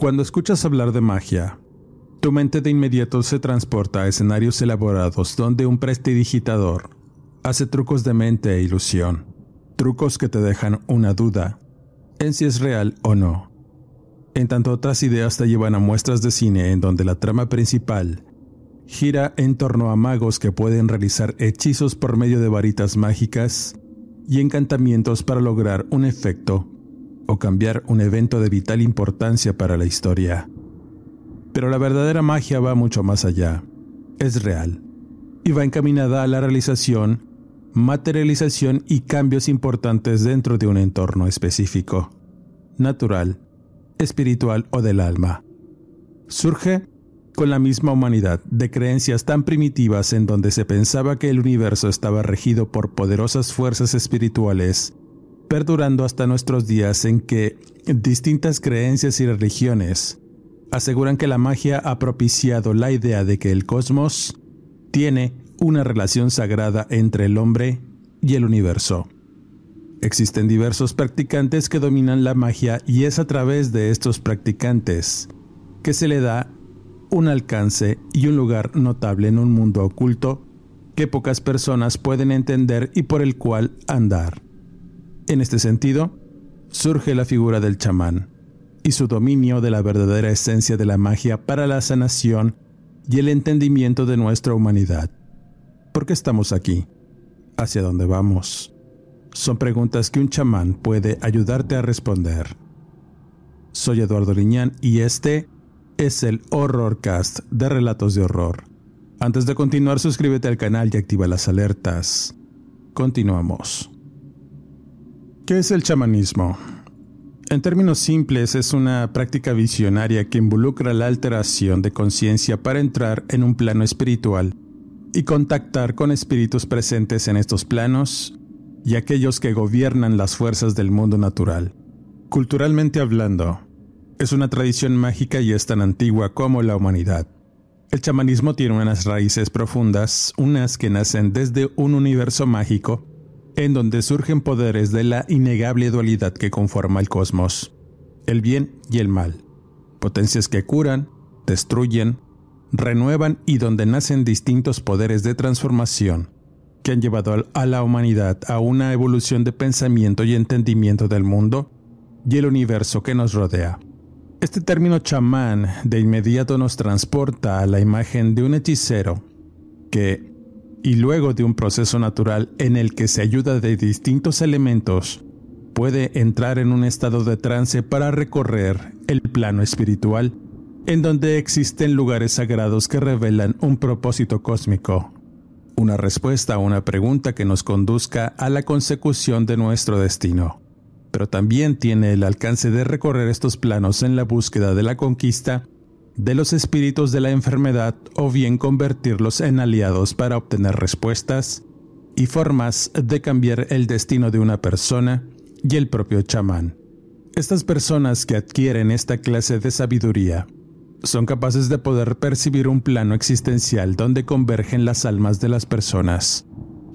Cuando escuchas hablar de magia, tu mente de inmediato se transporta a escenarios elaborados donde un prestidigitador hace trucos de mente e ilusión, trucos que te dejan una duda en si es real o no. En tanto otras ideas te llevan a muestras de cine en donde la trama principal gira en torno a magos que pueden realizar hechizos por medio de varitas mágicas y encantamientos para lograr un efecto o cambiar un evento de vital importancia para la historia. Pero la verdadera magia va mucho más allá. Es real y va encaminada a la realización, materialización y cambios importantes dentro de un entorno específico, natural, espiritual o del alma. Surge con la misma humanidad de creencias tan primitivas en donde se pensaba que el universo estaba regido por poderosas fuerzas espirituales perdurando hasta nuestros días en que distintas creencias y religiones aseguran que la magia ha propiciado la idea de que el cosmos tiene una relación sagrada entre el hombre y el universo. Existen diversos practicantes que dominan la magia y es a través de estos practicantes que se le da un alcance y un lugar notable en un mundo oculto que pocas personas pueden entender y por el cual andar. En este sentido, surge la figura del chamán y su dominio de la verdadera esencia de la magia para la sanación y el entendimiento de nuestra humanidad. ¿Por qué estamos aquí? ¿Hacia dónde vamos? Son preguntas que un chamán puede ayudarte a responder. Soy Eduardo Liñán y este es el Horrorcast de Relatos de Horror. Antes de continuar, suscríbete al canal y activa las alertas. Continuamos. ¿Qué es el chamanismo? En términos simples, es una práctica visionaria que involucra la alteración de conciencia para entrar en un plano espiritual y contactar con espíritus presentes en estos planos y aquellos que gobiernan las fuerzas del mundo natural. Culturalmente hablando, es una tradición mágica y es tan antigua como la humanidad. El chamanismo tiene unas raíces profundas, unas que nacen desde un universo mágico en donde surgen poderes de la innegable dualidad que conforma el cosmos, el bien y el mal, potencias que curan, destruyen, renuevan y donde nacen distintos poderes de transformación que han llevado a la humanidad a una evolución de pensamiento y entendimiento del mundo y el universo que nos rodea. Este término chamán de inmediato nos transporta a la imagen de un hechicero que, y luego de un proceso natural en el que se ayuda de distintos elementos, puede entrar en un estado de trance para recorrer el plano espiritual, en donde existen lugares sagrados que revelan un propósito cósmico, una respuesta a una pregunta que nos conduzca a la consecución de nuestro destino. Pero también tiene el alcance de recorrer estos planos en la búsqueda de la conquista de los espíritus de la enfermedad o bien convertirlos en aliados para obtener respuestas y formas de cambiar el destino de una persona y el propio chamán. Estas personas que adquieren esta clase de sabiduría son capaces de poder percibir un plano existencial donde convergen las almas de las personas,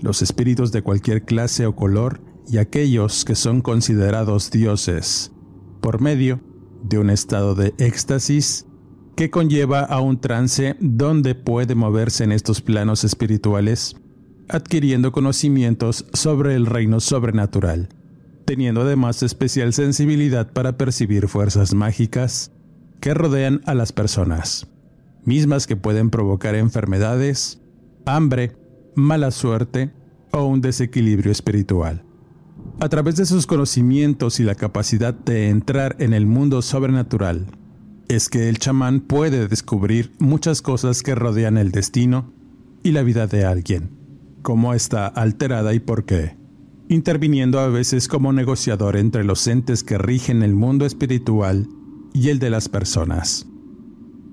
los espíritus de cualquier clase o color y aquellos que son considerados dioses, por medio de un estado de éxtasis que conlleva a un trance donde puede moverse en estos planos espirituales, adquiriendo conocimientos sobre el reino sobrenatural, teniendo además especial sensibilidad para percibir fuerzas mágicas que rodean a las personas, mismas que pueden provocar enfermedades, hambre, mala suerte o un desequilibrio espiritual. A través de sus conocimientos y la capacidad de entrar en el mundo sobrenatural, es que el chamán puede descubrir muchas cosas que rodean el destino y la vida de alguien, cómo está alterada y por qué, interviniendo a veces como negociador entre los entes que rigen el mundo espiritual y el de las personas.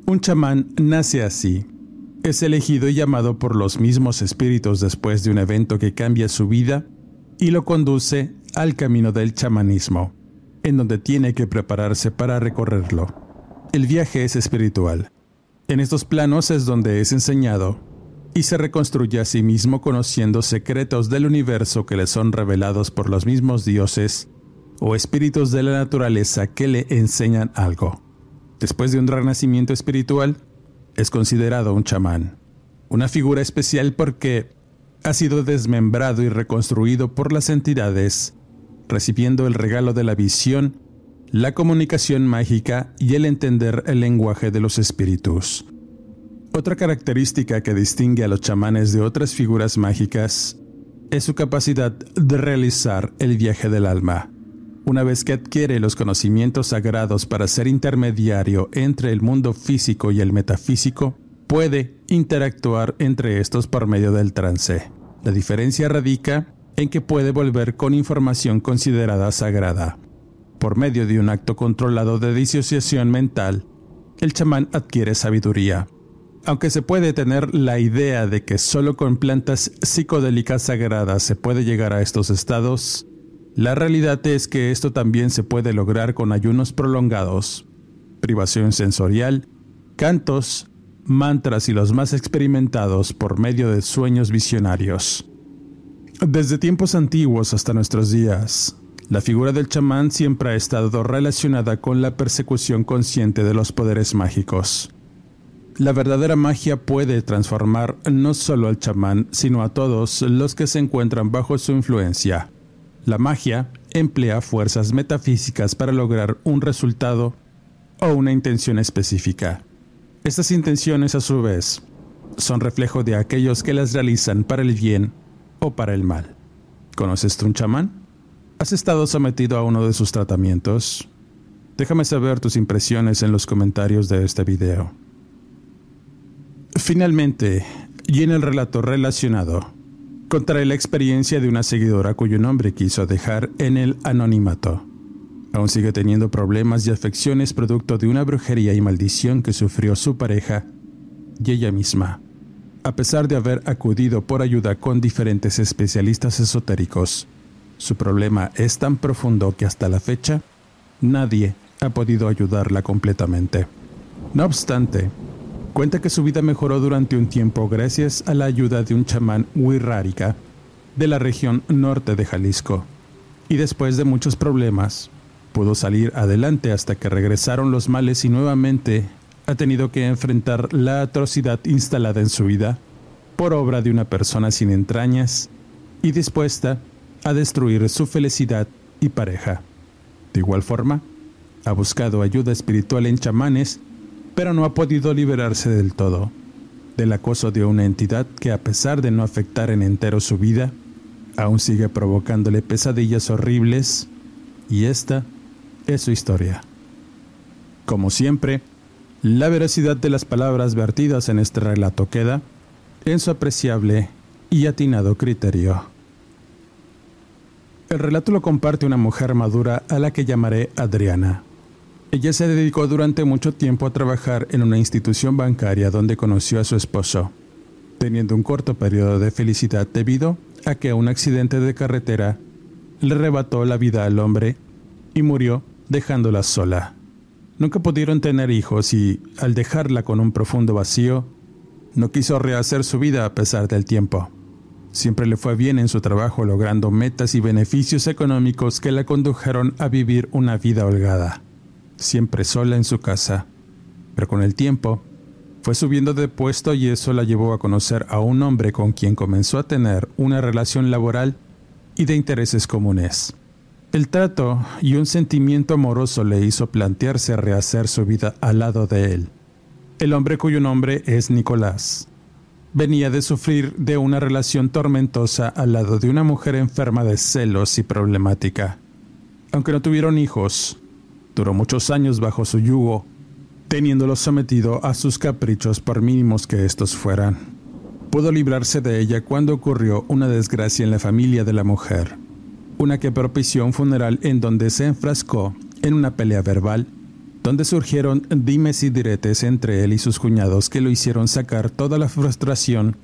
Un chamán nace así, es elegido y llamado por los mismos espíritus después de un evento que cambia su vida y lo conduce al camino del chamanismo, en donde tiene que prepararse para recorrerlo. El viaje es espiritual. En estos planos es donde es enseñado y se reconstruye a sí mismo conociendo secretos del universo que le son revelados por los mismos dioses o espíritus de la naturaleza que le enseñan algo. Después de un renacimiento espiritual, es considerado un chamán, una figura especial porque ha sido desmembrado y reconstruido por las entidades, recibiendo el regalo de la visión, la comunicación mágica y el entender el lenguaje de los espíritus. Otra característica que distingue a los chamanes de otras figuras mágicas es su capacidad de realizar el viaje del alma. Una vez que adquiere los conocimientos sagrados para ser intermediario entre el mundo físico y el metafísico, puede interactuar entre estos por medio del trance. La diferencia radica en que puede volver con información considerada sagrada. Por medio de un acto controlado de disociación mental, el chamán adquiere sabiduría. Aunque se puede tener la idea de que solo con plantas psicodélicas sagradas se puede llegar a estos estados, la realidad es que esto también se puede lograr con ayunos prolongados, privación sensorial, cantos, mantras y los más experimentados por medio de sueños visionarios. Desde tiempos antiguos hasta nuestros días, la figura del chamán siempre ha estado relacionada con la persecución consciente de los poderes mágicos. La verdadera magia puede transformar no solo al chamán, sino a todos los que se encuentran bajo su influencia. La magia emplea fuerzas metafísicas para lograr un resultado o una intención específica. Estas intenciones, a su vez, son reflejo de aquellos que las realizan para el bien o para el mal. ¿Conoces tú un chamán? ¿Has estado sometido a uno de sus tratamientos? Déjame saber tus impresiones en los comentarios de este video. Finalmente, y en el relato relacionado, contaré la experiencia de una seguidora cuyo nombre quiso dejar en el anonimato. Aún sigue teniendo problemas y afecciones producto de una brujería y maldición que sufrió su pareja y ella misma. A pesar de haber acudido por ayuda con diferentes especialistas esotéricos, su problema es tan profundo que hasta la fecha nadie ha podido ayudarla completamente. No obstante, cuenta que su vida mejoró durante un tiempo gracias a la ayuda de un chamán Wirrárica de la región norte de Jalisco. Y después de muchos problemas, pudo salir adelante hasta que regresaron los males y nuevamente ha tenido que enfrentar la atrocidad instalada en su vida por obra de una persona sin entrañas y dispuesta a destruir su felicidad y pareja. De igual forma, ha buscado ayuda espiritual en chamanes, pero no ha podido liberarse del todo del acoso de una entidad que a pesar de no afectar en entero su vida, aún sigue provocándole pesadillas horribles y esta es su historia. Como siempre, la veracidad de las palabras vertidas en este relato queda en su apreciable y atinado criterio. El relato lo comparte una mujer madura a la que llamaré Adriana. Ella se dedicó durante mucho tiempo a trabajar en una institución bancaria donde conoció a su esposo, teniendo un corto periodo de felicidad debido a que un accidente de carretera le arrebató la vida al hombre y murió dejándola sola. Nunca pudieron tener hijos y, al dejarla con un profundo vacío, no quiso rehacer su vida a pesar del tiempo. Siempre le fue bien en su trabajo logrando metas y beneficios económicos que la condujeron a vivir una vida holgada, siempre sola en su casa. Pero con el tiempo, fue subiendo de puesto y eso la llevó a conocer a un hombre con quien comenzó a tener una relación laboral y de intereses comunes. El trato y un sentimiento amoroso le hizo plantearse rehacer su vida al lado de él. El hombre cuyo nombre es Nicolás venía de sufrir de una relación tormentosa al lado de una mujer enferma de celos y problemática. Aunque no tuvieron hijos, duró muchos años bajo su yugo, teniéndolo sometido a sus caprichos por mínimos que estos fueran. Pudo librarse de ella cuando ocurrió una desgracia en la familia de la mujer, una que propició un funeral en donde se enfrascó en una pelea verbal donde surgieron dimes y diretes entre él y sus cuñados que lo hicieron sacar toda la frustración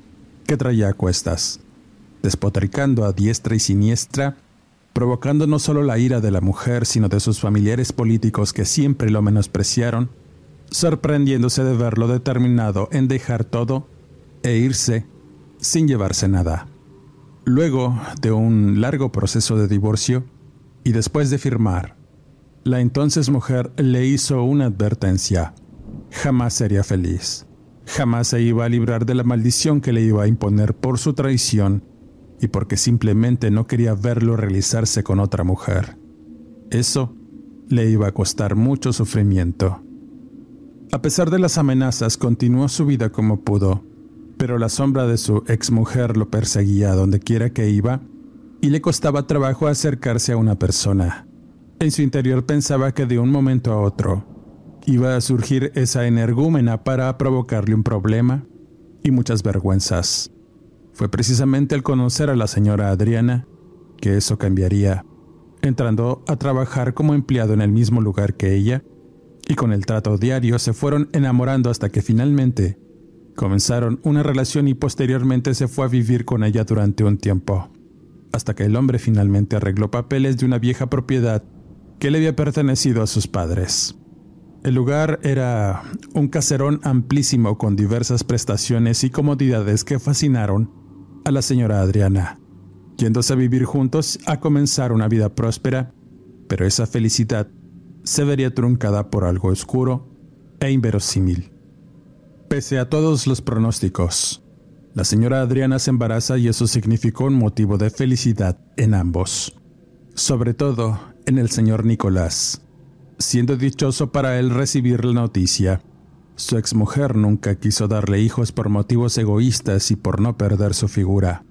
que traía a cuestas, despotricando a diestra y siniestra, provocando no solo la ira de la mujer, sino de sus familiares políticos que siempre lo menospreciaron, sorprendiéndose de verlo determinado en dejar todo e irse sin llevarse nada. Luego de un largo proceso de divorcio, y después de firmar la entonces mujer le hizo una advertencia. Jamás sería feliz. Jamás se iba a librar de la maldición que le iba a imponer por su traición y porque simplemente no quería verlo realizarse con otra mujer. Eso le iba a costar mucho sufrimiento. A pesar de las amenazas, continuó su vida como pudo, pero la sombra de su exmujer lo perseguía donde quiera que iba y le costaba trabajo acercarse a una persona. En su interior pensaba que de un momento a otro iba a surgir esa energúmena para provocarle un problema y muchas vergüenzas. Fue precisamente al conocer a la señora Adriana que eso cambiaría, entrando a trabajar como empleado en el mismo lugar que ella, y con el trato diario se fueron enamorando hasta que finalmente comenzaron una relación y posteriormente se fue a vivir con ella durante un tiempo, hasta que el hombre finalmente arregló papeles de una vieja propiedad que le había pertenecido a sus padres. El lugar era un caserón amplísimo con diversas prestaciones y comodidades que fascinaron a la señora Adriana, yéndose a vivir juntos a comenzar una vida próspera, pero esa felicidad se vería truncada por algo oscuro e inverosímil. Pese a todos los pronósticos, la señora Adriana se embaraza y eso significó un motivo de felicidad en ambos. Sobre todo en el señor Nicolás, siendo dichoso para él recibir la noticia. Su exmujer nunca quiso darle hijos por motivos egoístas y por no perder su figura.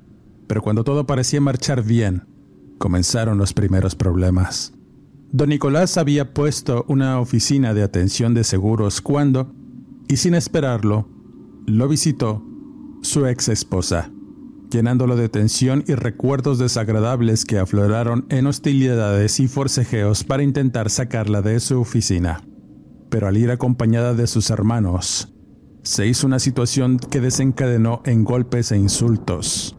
Pero cuando todo parecía marchar bien, comenzaron los primeros problemas. Don Nicolás había puesto una oficina de atención de seguros cuando, y sin esperarlo, lo visitó su ex esposa llenándolo de tensión y recuerdos desagradables que afloraron en hostilidades y forcejeos para intentar sacarla de su oficina. Pero al ir acompañada de sus hermanos, se hizo una situación que desencadenó en golpes e insultos.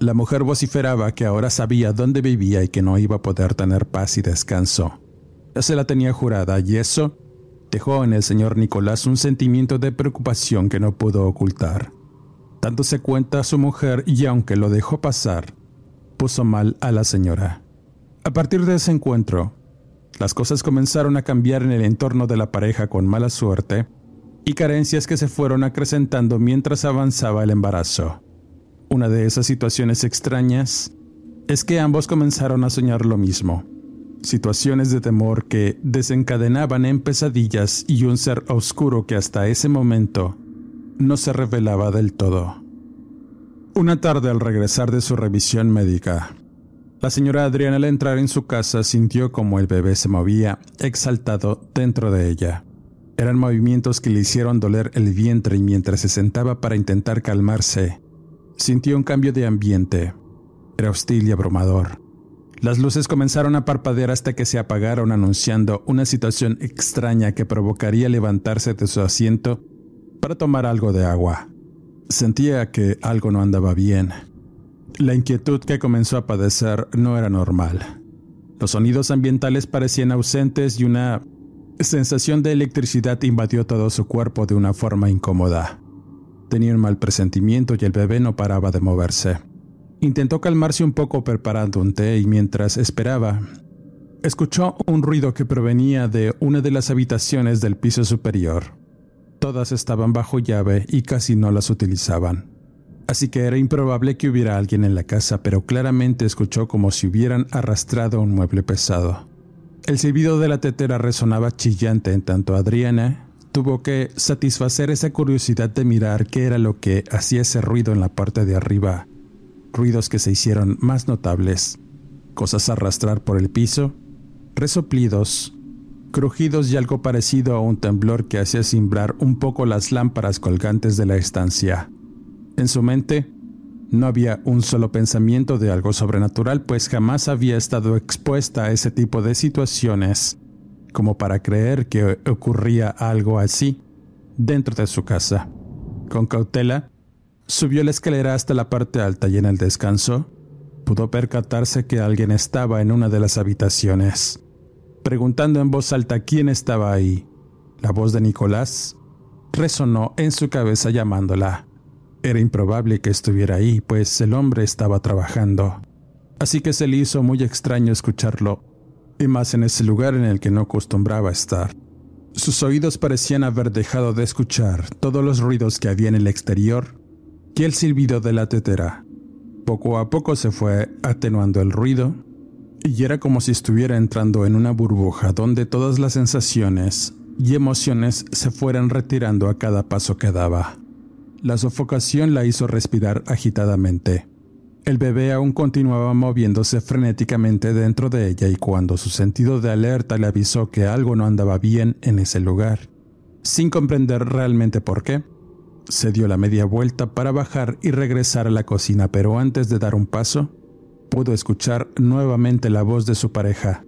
La mujer vociferaba que ahora sabía dónde vivía y que no iba a poder tener paz y descanso. Ya se la tenía jurada y eso dejó en el señor Nicolás un sentimiento de preocupación que no pudo ocultar dándose cuenta a su mujer y aunque lo dejó pasar, puso mal a la señora. A partir de ese encuentro, las cosas comenzaron a cambiar en el entorno de la pareja con mala suerte y carencias que se fueron acrecentando mientras avanzaba el embarazo. Una de esas situaciones extrañas es que ambos comenzaron a soñar lo mismo, situaciones de temor que desencadenaban en pesadillas y un ser oscuro que hasta ese momento no se revelaba del todo. Una tarde al regresar de su revisión médica, la señora Adriana al entrar en su casa sintió como el bebé se movía exaltado dentro de ella. Eran movimientos que le hicieron doler el vientre y mientras se sentaba para intentar calmarse, sintió un cambio de ambiente. Era hostil y abrumador. Las luces comenzaron a parpadear hasta que se apagaron anunciando una situación extraña que provocaría levantarse de su asiento para tomar algo de agua. Sentía que algo no andaba bien. La inquietud que comenzó a padecer no era normal. Los sonidos ambientales parecían ausentes y una sensación de electricidad invadió todo su cuerpo de una forma incómoda. Tenía un mal presentimiento y el bebé no paraba de moverse. Intentó calmarse un poco preparando un té y mientras esperaba, escuchó un ruido que provenía de una de las habitaciones del piso superior. Todas estaban bajo llave y casi no las utilizaban. Así que era improbable que hubiera alguien en la casa, pero claramente escuchó como si hubieran arrastrado un mueble pesado. El silbido de la tetera resonaba chillante en tanto Adriana tuvo que satisfacer esa curiosidad de mirar qué era lo que hacía ese ruido en la parte de arriba, ruidos que se hicieron más notables, cosas arrastrar por el piso, resoplidos, crujidos y algo parecido a un temblor que hacía cimbrar un poco las lámparas colgantes de la estancia. En su mente no había un solo pensamiento de algo sobrenatural, pues jamás había estado expuesta a ese tipo de situaciones como para creer que ocurría algo así dentro de su casa. Con cautela, subió la escalera hasta la parte alta y en el descanso pudo percatarse que alguien estaba en una de las habitaciones. Preguntando en voz alta quién estaba ahí, la voz de Nicolás resonó en su cabeza llamándola. Era improbable que estuviera ahí, pues el hombre estaba trabajando. Así que se le hizo muy extraño escucharlo, y más en ese lugar en el que no acostumbraba estar. Sus oídos parecían haber dejado de escuchar todos los ruidos que había en el exterior y el silbido de la tetera. Poco a poco se fue atenuando el ruido y era como si estuviera entrando en una burbuja donde todas las sensaciones y emociones se fueran retirando a cada paso que daba. La sofocación la hizo respirar agitadamente. El bebé aún continuaba moviéndose frenéticamente dentro de ella y cuando su sentido de alerta le avisó que algo no andaba bien en ese lugar, sin comprender realmente por qué, se dio la media vuelta para bajar y regresar a la cocina, pero antes de dar un paso, pudo escuchar nuevamente la voz de su pareja.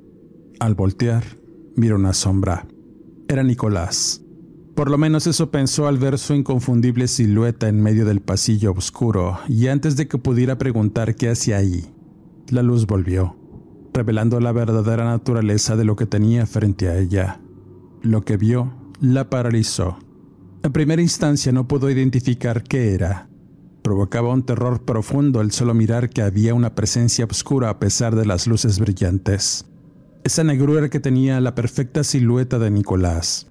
Al voltear, miró una sombra. Era Nicolás. Por lo menos eso pensó al ver su inconfundible silueta en medio del pasillo oscuro, y antes de que pudiera preguntar qué hacía ahí, la luz volvió, revelando la verdadera naturaleza de lo que tenía frente a ella. Lo que vio la paralizó. En primera instancia no pudo identificar qué era. Provocaba un terror profundo el solo mirar que había una presencia oscura a pesar de las luces brillantes. Esa negrura que tenía la perfecta silueta de Nicolás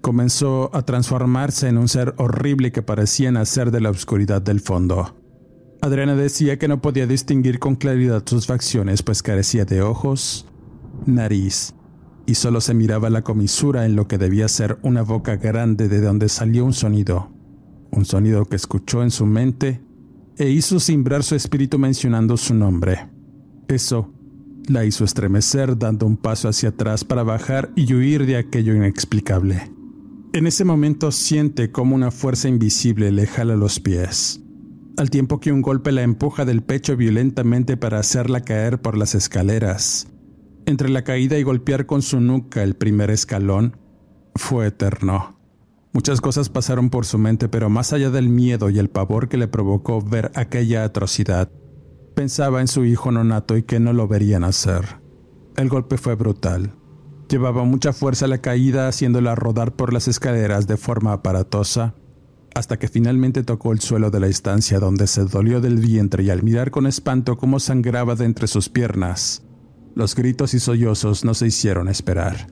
comenzó a transformarse en un ser horrible que parecía nacer de la oscuridad del fondo. Adriana decía que no podía distinguir con claridad sus facciones, pues carecía de ojos, nariz, y solo se miraba la comisura en lo que debía ser una boca grande de donde salió un sonido, un sonido que escuchó en su mente e hizo cimbrar su espíritu mencionando su nombre. Eso la hizo estremecer dando un paso hacia atrás para bajar y huir de aquello inexplicable. En ese momento siente como una fuerza invisible le jala los pies, al tiempo que un golpe la empuja del pecho violentamente para hacerla caer por las escaleras. Entre la caída y golpear con su nuca el primer escalón, fue eterno. Muchas cosas pasaron por su mente, pero más allá del miedo y el pavor que le provocó ver aquella atrocidad, pensaba en su hijo nonato y que no lo verían hacer. El golpe fue brutal. Llevaba mucha fuerza la caída haciéndola rodar por las escaleras de forma aparatosa, hasta que finalmente tocó el suelo de la estancia donde se dolió del vientre y al mirar con espanto cómo sangraba de entre sus piernas, los gritos y sollozos no se hicieron esperar.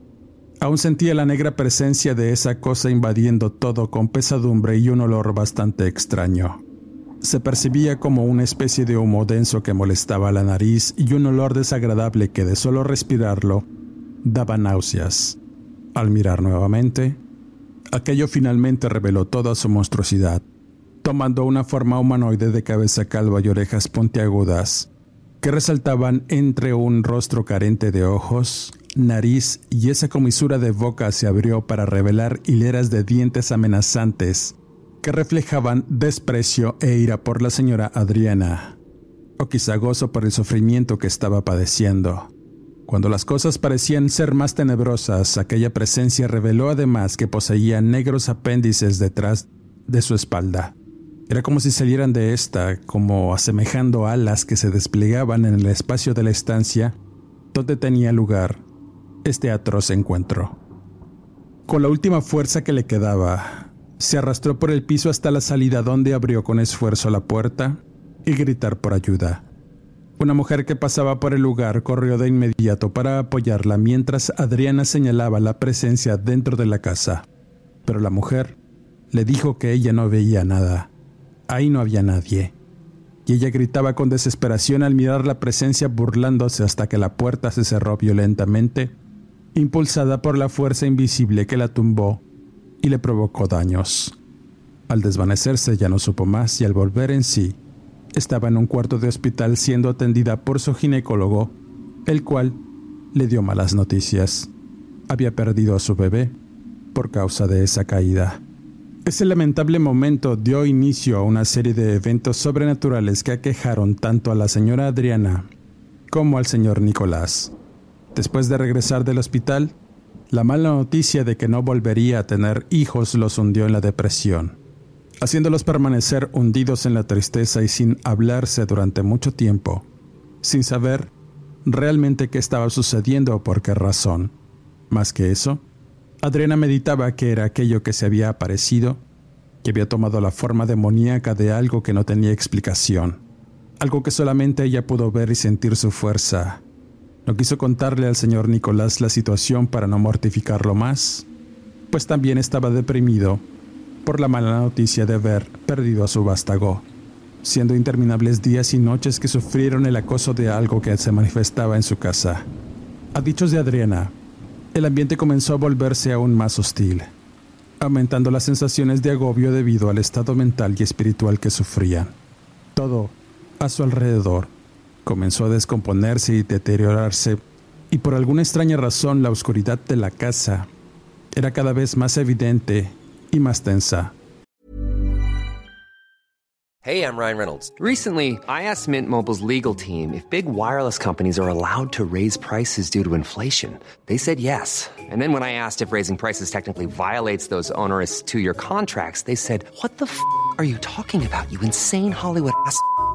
Aún sentía la negra presencia de esa cosa invadiendo todo con pesadumbre y un olor bastante extraño. Se percibía como una especie de humo denso que molestaba la nariz y un olor desagradable que de solo respirarlo daba náuseas. Al mirar nuevamente, aquello finalmente reveló toda su monstruosidad, tomando una forma humanoide de cabeza calva y orejas puntiagudas, que resaltaban entre un rostro carente de ojos, nariz y esa comisura de boca se abrió para revelar hileras de dientes amenazantes que reflejaban desprecio e ira por la señora Adriana, o quizá gozo por el sufrimiento que estaba padeciendo. Cuando las cosas parecían ser más tenebrosas, aquella presencia reveló además que poseía negros apéndices detrás de su espalda. Era como si salieran de esta, como asemejando alas que se desplegaban en el espacio de la estancia donde tenía lugar este atroz encuentro. Con la última fuerza que le quedaba, se arrastró por el piso hasta la salida donde abrió con esfuerzo la puerta y gritar por ayuda. Una mujer que pasaba por el lugar corrió de inmediato para apoyarla mientras Adriana señalaba la presencia dentro de la casa. Pero la mujer le dijo que ella no veía nada. ahí no había nadie. Y ella gritaba con desesperación al mirar la presencia burlándose hasta que la puerta se cerró violentamente, impulsada por la fuerza invisible que la tumbó y le provocó daños. Al desvanecerse ya no supo más y al volver en sí, estaba en un cuarto de hospital siendo atendida por su ginecólogo, el cual le dio malas noticias. Había perdido a su bebé por causa de esa caída. Ese lamentable momento dio inicio a una serie de eventos sobrenaturales que aquejaron tanto a la señora Adriana como al señor Nicolás. Después de regresar del hospital, la mala noticia de que no volvería a tener hijos los hundió en la depresión haciéndolos permanecer hundidos en la tristeza y sin hablarse durante mucho tiempo, sin saber realmente qué estaba sucediendo o por qué razón. Más que eso, Adriana meditaba que era aquello que se había aparecido, que había tomado la forma demoníaca de algo que no tenía explicación, algo que solamente ella pudo ver y sentir su fuerza. No quiso contarle al señor Nicolás la situación para no mortificarlo más, pues también estaba deprimido por la mala noticia de haber perdido a su vástago, siendo interminables días y noches que sufrieron el acoso de algo que se manifestaba en su casa. A dichos de Adriana, el ambiente comenzó a volverse aún más hostil, aumentando las sensaciones de agobio debido al estado mental y espiritual que sufrían. Todo, a su alrededor, comenzó a descomponerse y deteriorarse, y por alguna extraña razón la oscuridad de la casa era cada vez más evidente y más tensa. Hey, I'm Ryan Reynolds. Recently, I asked Mint Mobile's legal team if big wireless companies are allowed to raise prices due to inflation. They said yes. And then when I asked if raising prices technically violates those onerous two year contracts, they said, What the f are you talking about, you insane Hollywood ass?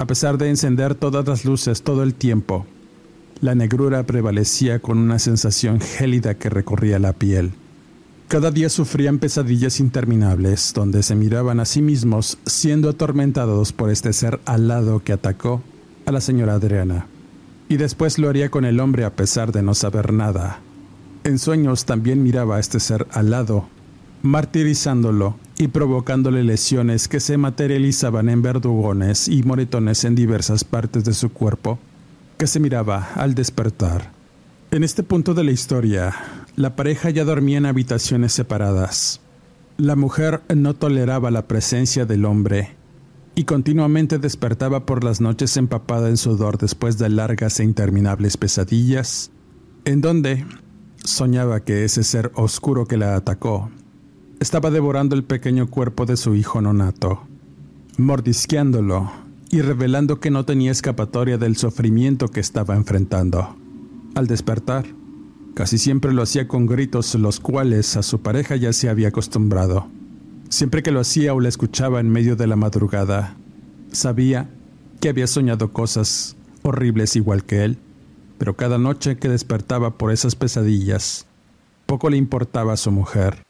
A pesar de encender todas las luces todo el tiempo, la negrura prevalecía con una sensación gélida que recorría la piel. Cada día sufrían pesadillas interminables, donde se miraban a sí mismos siendo atormentados por este ser alado que atacó a la señora Adriana. Y después lo haría con el hombre a pesar de no saber nada. En sueños también miraba a este ser alado martirizándolo y provocándole lesiones que se materializaban en verdugones y moretones en diversas partes de su cuerpo, que se miraba al despertar. En este punto de la historia, la pareja ya dormía en habitaciones separadas. La mujer no toleraba la presencia del hombre y continuamente despertaba por las noches empapada en sudor después de largas e interminables pesadillas, en donde soñaba que ese ser oscuro que la atacó estaba devorando el pequeño cuerpo de su hijo nonato, mordisqueándolo y revelando que no tenía escapatoria del sufrimiento que estaba enfrentando. Al despertar, casi siempre lo hacía con gritos los cuales a su pareja ya se había acostumbrado. Siempre que lo hacía o la escuchaba en medio de la madrugada, sabía que había soñado cosas horribles igual que él, pero cada noche que despertaba por esas pesadillas, poco le importaba a su mujer.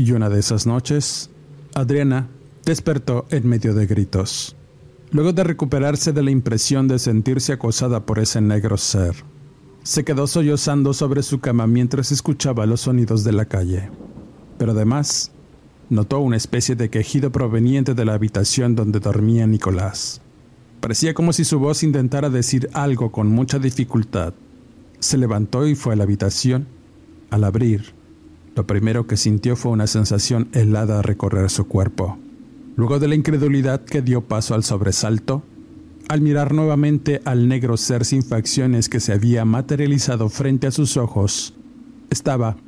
Y una de esas noches, Adriana despertó en medio de gritos, luego de recuperarse de la impresión de sentirse acosada por ese negro ser. Se quedó sollozando sobre su cama mientras escuchaba los sonidos de la calle, pero además notó una especie de quejido proveniente de la habitación donde dormía Nicolás. Parecía como si su voz intentara decir algo con mucha dificultad. Se levantó y fue a la habitación. Al abrir, lo primero que sintió fue una sensación helada recorrer su cuerpo. Luego de la incredulidad que dio paso al sobresalto, al mirar nuevamente al negro ser sin facciones que se había materializado frente a sus ojos, estaba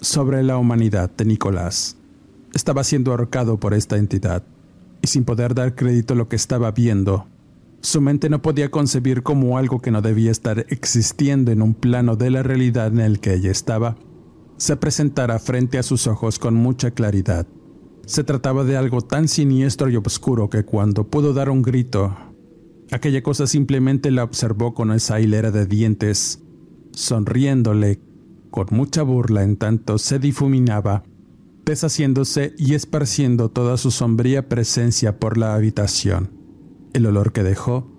sobre la humanidad de Nicolás. estaba siendo ahorcado por esta entidad, y sin poder dar crédito a lo que estaba viendo, su mente no podía concebir como algo que no debía estar existiendo en un plano de la realidad en el que ella estaba, se presentara frente a sus ojos con mucha claridad. Se trataba de algo tan siniestro y oscuro que cuando pudo dar un grito, aquella cosa simplemente la observó con esa hilera de dientes, sonriéndole con mucha burla en tanto se difuminaba, deshaciéndose y esparciendo toda su sombría presencia por la habitación. El olor que dejó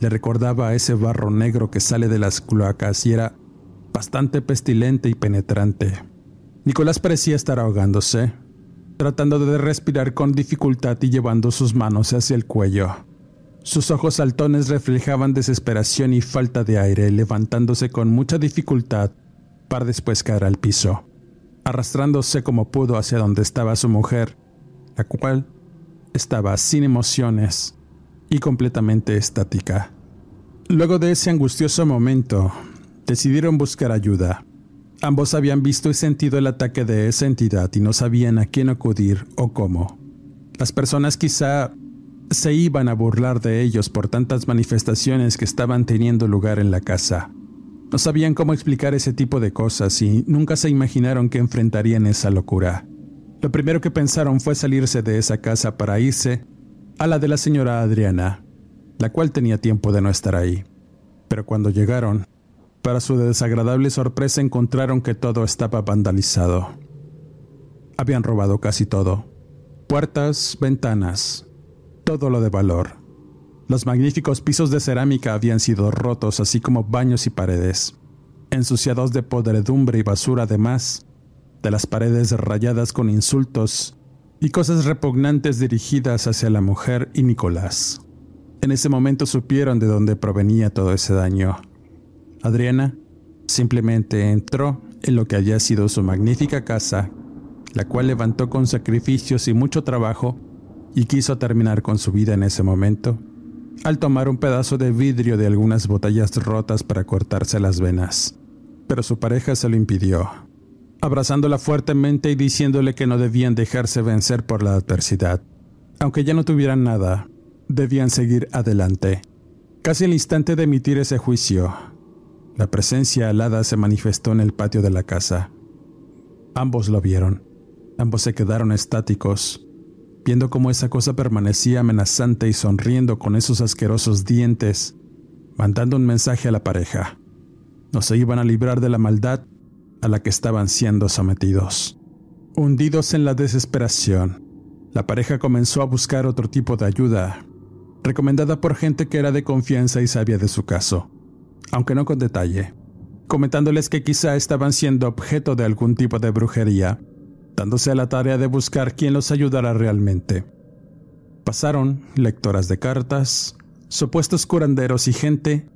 le recordaba a ese barro negro que sale de las cloacas y era bastante pestilente y penetrante. Nicolás parecía estar ahogándose, tratando de respirar con dificultad y llevando sus manos hacia el cuello. Sus ojos saltones reflejaban desesperación y falta de aire, levantándose con mucha dificultad para después caer al piso, arrastrándose como pudo hacia donde estaba su mujer, la cual estaba sin emociones y completamente estática. Luego de ese angustioso momento, decidieron buscar ayuda. Ambos habían visto y sentido el ataque de esa entidad y no sabían a quién acudir o cómo. Las personas quizá se iban a burlar de ellos por tantas manifestaciones que estaban teniendo lugar en la casa. No sabían cómo explicar ese tipo de cosas y nunca se imaginaron que enfrentarían esa locura. Lo primero que pensaron fue salirse de esa casa para irse a la de la señora Adriana, la cual tenía tiempo de no estar ahí. Pero cuando llegaron, para su desagradable sorpresa encontraron que todo estaba vandalizado. Habían robado casi todo. Puertas, ventanas, todo lo de valor. Los magníficos pisos de cerámica habían sido rotos, así como baños y paredes, ensuciados de podredumbre y basura además de las paredes rayadas con insultos y cosas repugnantes dirigidas hacia la mujer y Nicolás. En ese momento supieron de dónde provenía todo ese daño. Adriana simplemente entró en lo que había sido su magnífica casa, la cual levantó con sacrificios y mucho trabajo y quiso terminar con su vida en ese momento, al tomar un pedazo de vidrio de algunas botellas rotas para cortarse las venas. Pero su pareja se lo impidió, abrazándola fuertemente y diciéndole que no debían dejarse vencer por la adversidad. Aunque ya no tuvieran nada, debían seguir adelante. Casi al instante de emitir ese juicio, la presencia alada se manifestó en el patio de la casa. Ambos lo vieron. Ambos se quedaron estáticos, viendo cómo esa cosa permanecía amenazante y sonriendo con esos asquerosos dientes, mandando un mensaje a la pareja. No se iban a librar de la maldad a la que estaban siendo sometidos. Hundidos en la desesperación, la pareja comenzó a buscar otro tipo de ayuda, recomendada por gente que era de confianza y sabia de su caso aunque no con detalle, comentándoles que quizá estaban siendo objeto de algún tipo de brujería, dándose a la tarea de buscar quién los ayudara realmente. Pasaron lectoras de cartas, supuestos curanderos y gente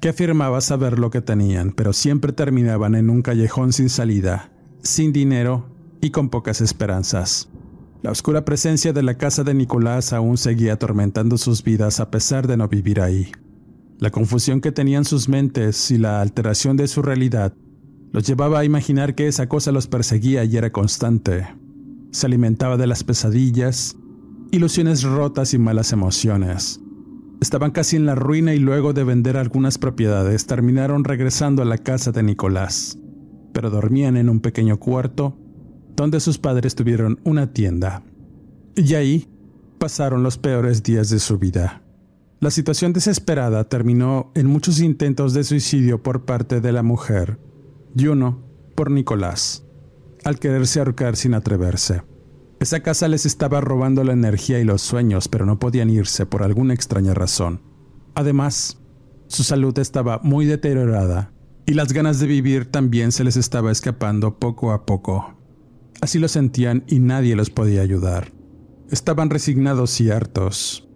que afirmaba saber lo que tenían, pero siempre terminaban en un callejón sin salida, sin dinero y con pocas esperanzas. La oscura presencia de la casa de Nicolás aún seguía atormentando sus vidas a pesar de no vivir ahí. La confusión que tenían sus mentes y la alteración de su realidad los llevaba a imaginar que esa cosa los perseguía y era constante. Se alimentaba de las pesadillas, ilusiones rotas y malas emociones. Estaban casi en la ruina y luego de vender algunas propiedades terminaron regresando a la casa de Nicolás, pero dormían en un pequeño cuarto donde sus padres tuvieron una tienda. Y ahí pasaron los peores días de su vida. La situación desesperada terminó en muchos intentos de suicidio por parte de la mujer y uno por Nicolás, al quererse ahorcar sin atreverse. Esa casa les estaba robando la energía y los sueños, pero no podían irse por alguna extraña razón. Además, su salud estaba muy deteriorada y las ganas de vivir también se les estaba escapando poco a poco. Así lo sentían y nadie los podía ayudar. Estaban resignados y hartos,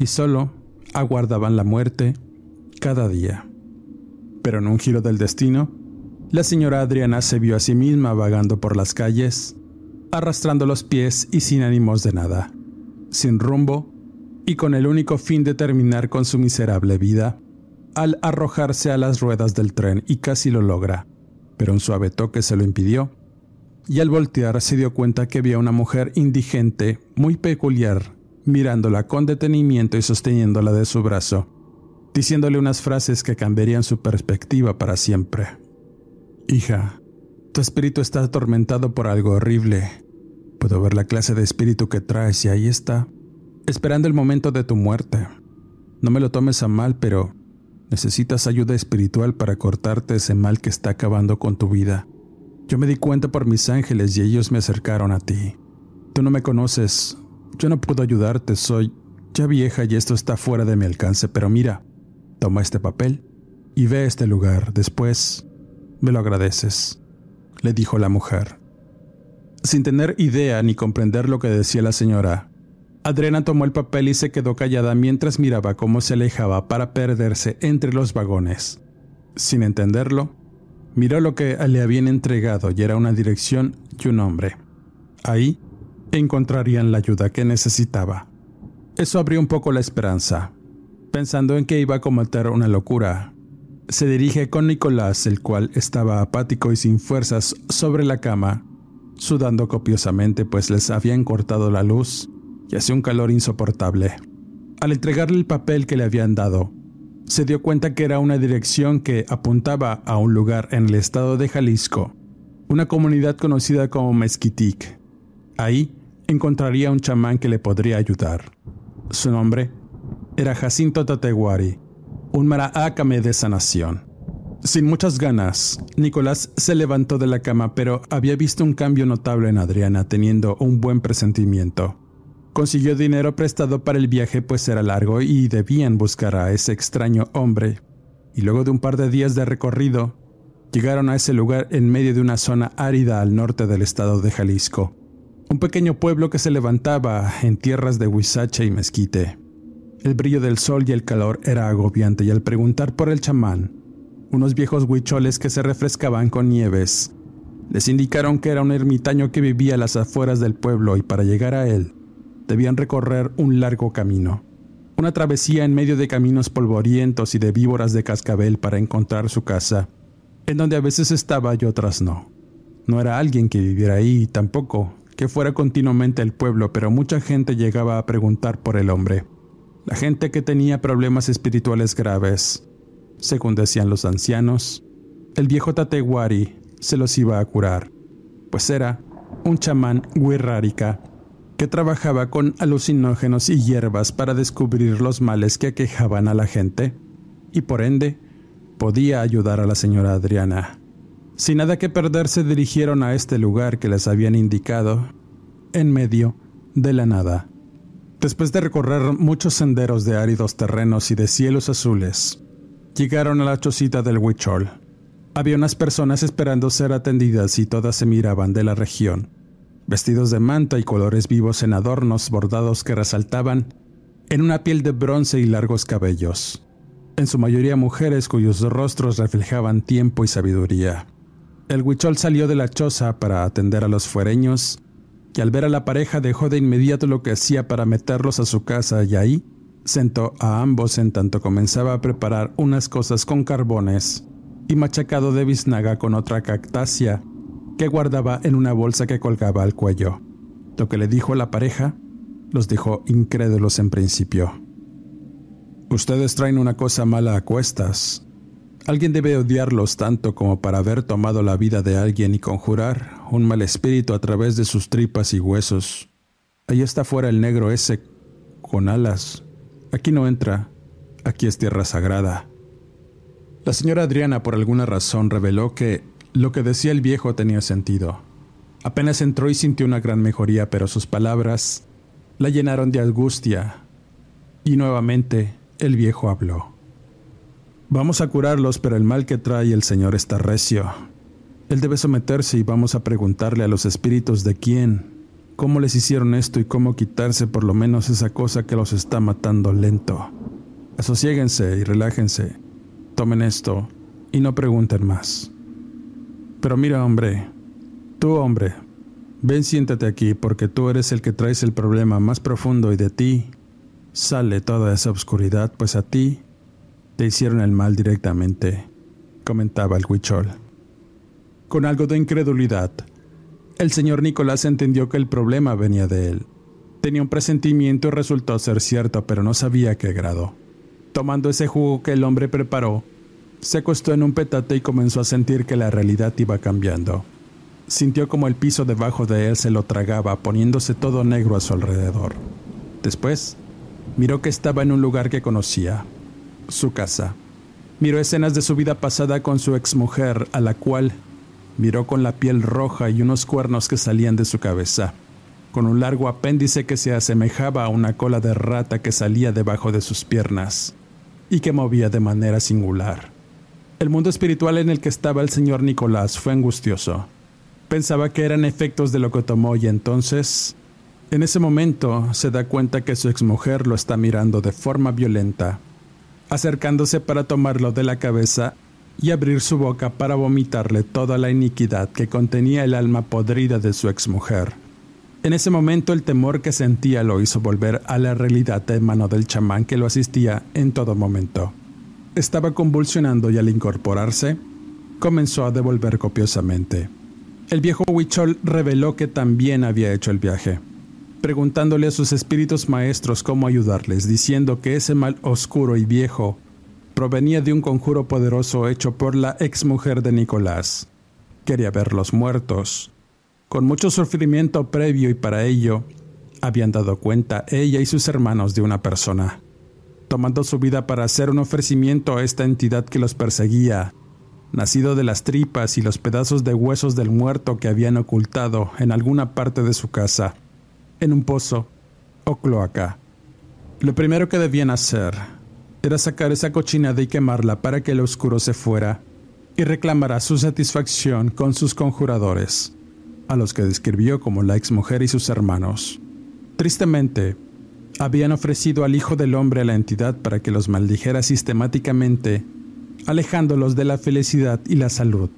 y solo aguardaban la muerte cada día. Pero en un giro del destino, la señora Adriana se vio a sí misma vagando por las calles, arrastrando los pies y sin ánimos de nada, sin rumbo y con el único fin de terminar con su miserable vida, al arrojarse a las ruedas del tren y casi lo logra, pero un suave toque se lo impidió, y al voltear se dio cuenta que había una mujer indigente, muy peculiar, mirándola con detenimiento y sosteniéndola de su brazo, diciéndole unas frases que cambiarían su perspectiva para siempre. Hija, tu espíritu está atormentado por algo horrible. Puedo ver la clase de espíritu que traes y ahí está, esperando el momento de tu muerte. No me lo tomes a mal, pero necesitas ayuda espiritual para cortarte ese mal que está acabando con tu vida. Yo me di cuenta por mis ángeles y ellos me acercaron a ti. Tú no me conoces, yo no puedo ayudarte, soy ya vieja y esto está fuera de mi alcance, pero mira, toma este papel y ve a este lugar, después me lo agradeces, le dijo la mujer. Sin tener idea ni comprender lo que decía la señora, Adriana tomó el papel y se quedó callada mientras miraba cómo se alejaba para perderse entre los vagones. Sin entenderlo, Miró lo que le habían entregado y era una dirección y un nombre. Ahí encontrarían la ayuda que necesitaba. Eso abrió un poco la esperanza, pensando en que iba a cometer una locura. Se dirige con Nicolás, el cual estaba apático y sin fuerzas sobre la cama, sudando copiosamente pues les habían cortado la luz y hacía un calor insoportable. Al entregarle el papel que le habían dado, se dio cuenta que era una dirección que apuntaba a un lugar en el estado de Jalisco, una comunidad conocida como Mezquitic. Ahí encontraría un chamán que le podría ayudar. Su nombre era Jacinto Tateguari, un maraácame de sanación. Sin muchas ganas, Nicolás se levantó de la cama, pero había visto un cambio notable en Adriana, teniendo un buen presentimiento. Consiguió dinero prestado para el viaje pues era largo y debían buscar a ese extraño hombre. Y luego de un par de días de recorrido, llegaron a ese lugar en medio de una zona árida al norte del estado de Jalisco. Un pequeño pueblo que se levantaba en tierras de Huizache y Mezquite. El brillo del sol y el calor era agobiante y al preguntar por el chamán, unos viejos huicholes que se refrescaban con nieves, les indicaron que era un ermitaño que vivía a las afueras del pueblo y para llegar a él debían recorrer un largo camino, una travesía en medio de caminos polvorientos y de víboras de cascabel para encontrar su casa, en donde a veces estaba y otras no. No era alguien que viviera ahí, tampoco que fuera continuamente el pueblo, pero mucha gente llegaba a preguntar por el hombre. La gente que tenía problemas espirituales graves, según decían los ancianos, el viejo Tatewari se los iba a curar, pues era un chamán wirrárica que trabajaba con alucinógenos y hierbas para descubrir los males que aquejaban a la gente, y por ende podía ayudar a la señora Adriana. Sin nada que perder se dirigieron a este lugar que les habían indicado, en medio de la nada. Después de recorrer muchos senderos de áridos terrenos y de cielos azules, llegaron a la chocita del Huichol. Había unas personas esperando ser atendidas y todas se miraban de la región vestidos de manta y colores vivos en adornos bordados que resaltaban en una piel de bronce y largos cabellos, en su mayoría mujeres cuyos rostros reflejaban tiempo y sabiduría. El huichol salió de la choza para atender a los fuereños y al ver a la pareja dejó de inmediato lo que hacía para meterlos a su casa y ahí sentó a ambos en tanto comenzaba a preparar unas cosas con carbones y machacado de biznaga con otra cactácea que guardaba en una bolsa que colgaba al cuello. Lo que le dijo la pareja los dejó incrédulos en principio. Ustedes traen una cosa mala a cuestas. Alguien debe odiarlos tanto como para haber tomado la vida de alguien y conjurar un mal espíritu a través de sus tripas y huesos. Ahí está fuera el negro ese con alas. Aquí no entra. Aquí es tierra sagrada. La señora Adriana por alguna razón reveló que lo que decía el viejo tenía sentido. Apenas entró y sintió una gran mejoría, pero sus palabras la llenaron de angustia. Y nuevamente el viejo habló. Vamos a curarlos, pero el mal que trae el Señor está recio. Él debe someterse y vamos a preguntarle a los espíritus de quién, cómo les hicieron esto y cómo quitarse por lo menos esa cosa que los está matando lento. Asosiéguense y relájense. Tomen esto y no pregunten más. Pero mira, hombre, tú, hombre, ven siéntate aquí porque tú eres el que traes el problema más profundo y de ti sale toda esa oscuridad, pues a ti te hicieron el mal directamente, comentaba el huichol. Con algo de incredulidad, el señor Nicolás entendió que el problema venía de él. Tenía un presentimiento y resultó ser cierto, pero no sabía qué grado. Tomando ese jugo que el hombre preparó, se acostó en un petate y comenzó a sentir que la realidad iba cambiando. Sintió como el piso debajo de él se lo tragaba, poniéndose todo negro a su alrededor. Después, miró que estaba en un lugar que conocía, su casa. Miró escenas de su vida pasada con su exmujer, a la cual miró con la piel roja y unos cuernos que salían de su cabeza, con un largo apéndice que se asemejaba a una cola de rata que salía debajo de sus piernas y que movía de manera singular. El mundo espiritual en el que estaba el señor Nicolás fue angustioso. Pensaba que eran efectos de lo que tomó y entonces, en ese momento, se da cuenta que su exmujer lo está mirando de forma violenta, acercándose para tomarlo de la cabeza y abrir su boca para vomitarle toda la iniquidad que contenía el alma podrida de su exmujer. En ese momento el temor que sentía lo hizo volver a la realidad de mano del chamán que lo asistía en todo momento. Estaba convulsionando y al incorporarse, comenzó a devolver copiosamente. El viejo Huichol reveló que también había hecho el viaje, preguntándole a sus espíritus maestros cómo ayudarles, diciendo que ese mal oscuro y viejo provenía de un conjuro poderoso hecho por la exmujer de Nicolás. Quería verlos muertos. Con mucho sufrimiento previo y para ello, habían dado cuenta ella y sus hermanos de una persona, tomando su vida para hacer un ofrecimiento a esta entidad que los perseguía, nacido de las tripas y los pedazos de huesos del muerto que habían ocultado en alguna parte de su casa, en un pozo o cloaca. Lo primero que debían hacer era sacar esa cochinada y quemarla para que el oscuro se fuera, y reclamará su satisfacción con sus conjuradores, a los que describió como la exmujer y sus hermanos. Tristemente, habían ofrecido al Hijo del Hombre a la entidad para que los maldijera sistemáticamente, alejándolos de la felicidad y la salud.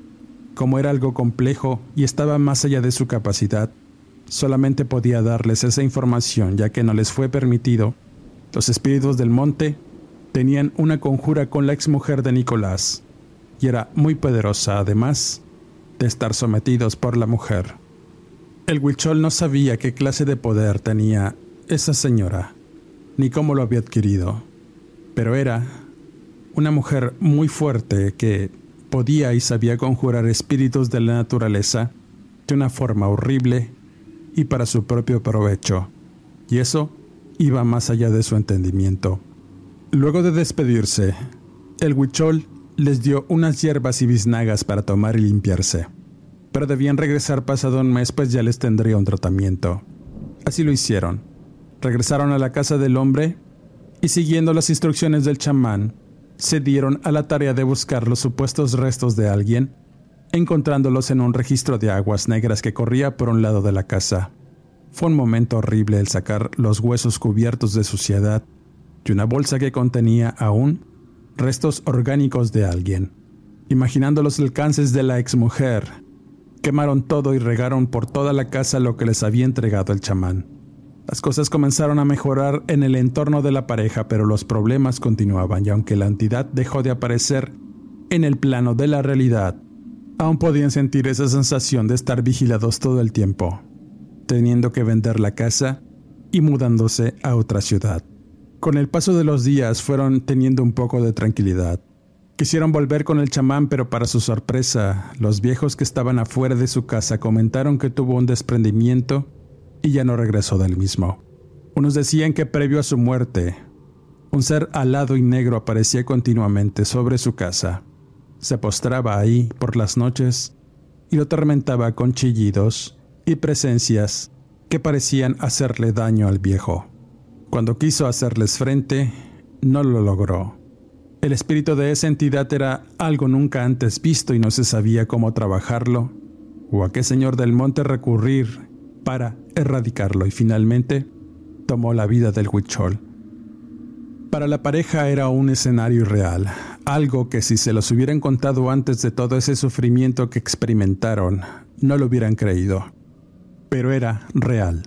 Como era algo complejo y estaba más allá de su capacidad, solamente podía darles esa información ya que no les fue permitido. Los espíritus del monte tenían una conjura con la exmujer de Nicolás, y era muy poderosa además de estar sometidos por la mujer. El Huichol no sabía qué clase de poder tenía esa señora, ni cómo lo había adquirido, pero era una mujer muy fuerte que podía y sabía conjurar espíritus de la naturaleza de una forma horrible y para su propio provecho, y eso iba más allá de su entendimiento. Luego de despedirse, el huichol les dio unas hierbas y biznagas para tomar y limpiarse, pero debían regresar pasado un mes pues ya les tendría un tratamiento. Así lo hicieron. Regresaron a la casa del hombre y siguiendo las instrucciones del chamán, se dieron a la tarea de buscar los supuestos restos de alguien, encontrándolos en un registro de aguas negras que corría por un lado de la casa. Fue un momento horrible el sacar los huesos cubiertos de suciedad y una bolsa que contenía aún restos orgánicos de alguien. Imaginando los alcances de la exmujer, quemaron todo y regaron por toda la casa lo que les había entregado el chamán. Las cosas comenzaron a mejorar en el entorno de la pareja, pero los problemas continuaban y aunque la entidad dejó de aparecer en el plano de la realidad, aún podían sentir esa sensación de estar vigilados todo el tiempo, teniendo que vender la casa y mudándose a otra ciudad. Con el paso de los días fueron teniendo un poco de tranquilidad. Quisieron volver con el chamán, pero para su sorpresa, los viejos que estaban afuera de su casa comentaron que tuvo un desprendimiento y ya no regresó del mismo. Unos decían que previo a su muerte, un ser alado y negro aparecía continuamente sobre su casa. Se postraba ahí por las noches y lo atormentaba con chillidos y presencias que parecían hacerle daño al viejo. Cuando quiso hacerles frente, no lo logró. El espíritu de esa entidad era algo nunca antes visto y no se sabía cómo trabajarlo o a qué señor del monte recurrir para erradicarlo y finalmente tomó la vida del huichol. Para la pareja era un escenario real, algo que si se los hubieran contado antes de todo ese sufrimiento que experimentaron, no lo hubieran creído. Pero era real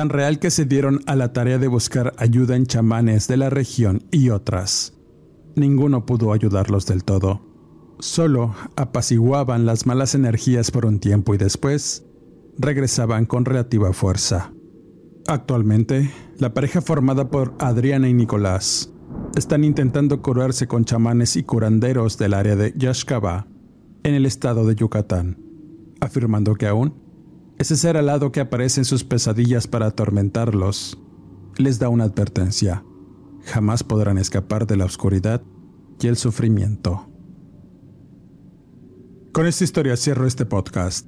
tan real que se dieron a la tarea de buscar ayuda en chamanes de la región y otras. Ninguno pudo ayudarlos del todo. Solo apaciguaban las malas energías por un tiempo y después regresaban con relativa fuerza. Actualmente, la pareja formada por Adriana y Nicolás están intentando curarse con chamanes y curanderos del área de Yashkaba, en el estado de Yucatán, afirmando que aún ese ser alado que aparece en sus pesadillas para atormentarlos les da una advertencia. Jamás podrán escapar de la oscuridad y el sufrimiento. Con esta historia cierro este podcast.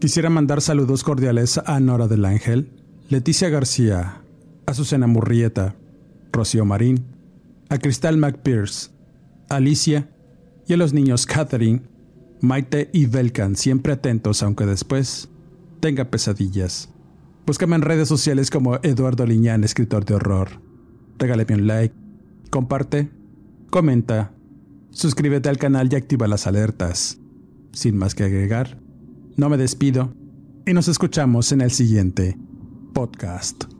Quisiera mandar saludos cordiales a Nora del Ángel, Leticia García, Azucena Murrieta, Rocío Marín, a Cristal McPierce, Alicia y a los niños Catherine, Maite y Velkan, siempre atentos aunque después tenga pesadillas. Búscame en redes sociales como Eduardo Liñán, escritor de horror. Regálame un like, comparte, comenta, suscríbete al canal y activa las alertas. Sin más que agregar, no me despido y nos escuchamos en el siguiente podcast.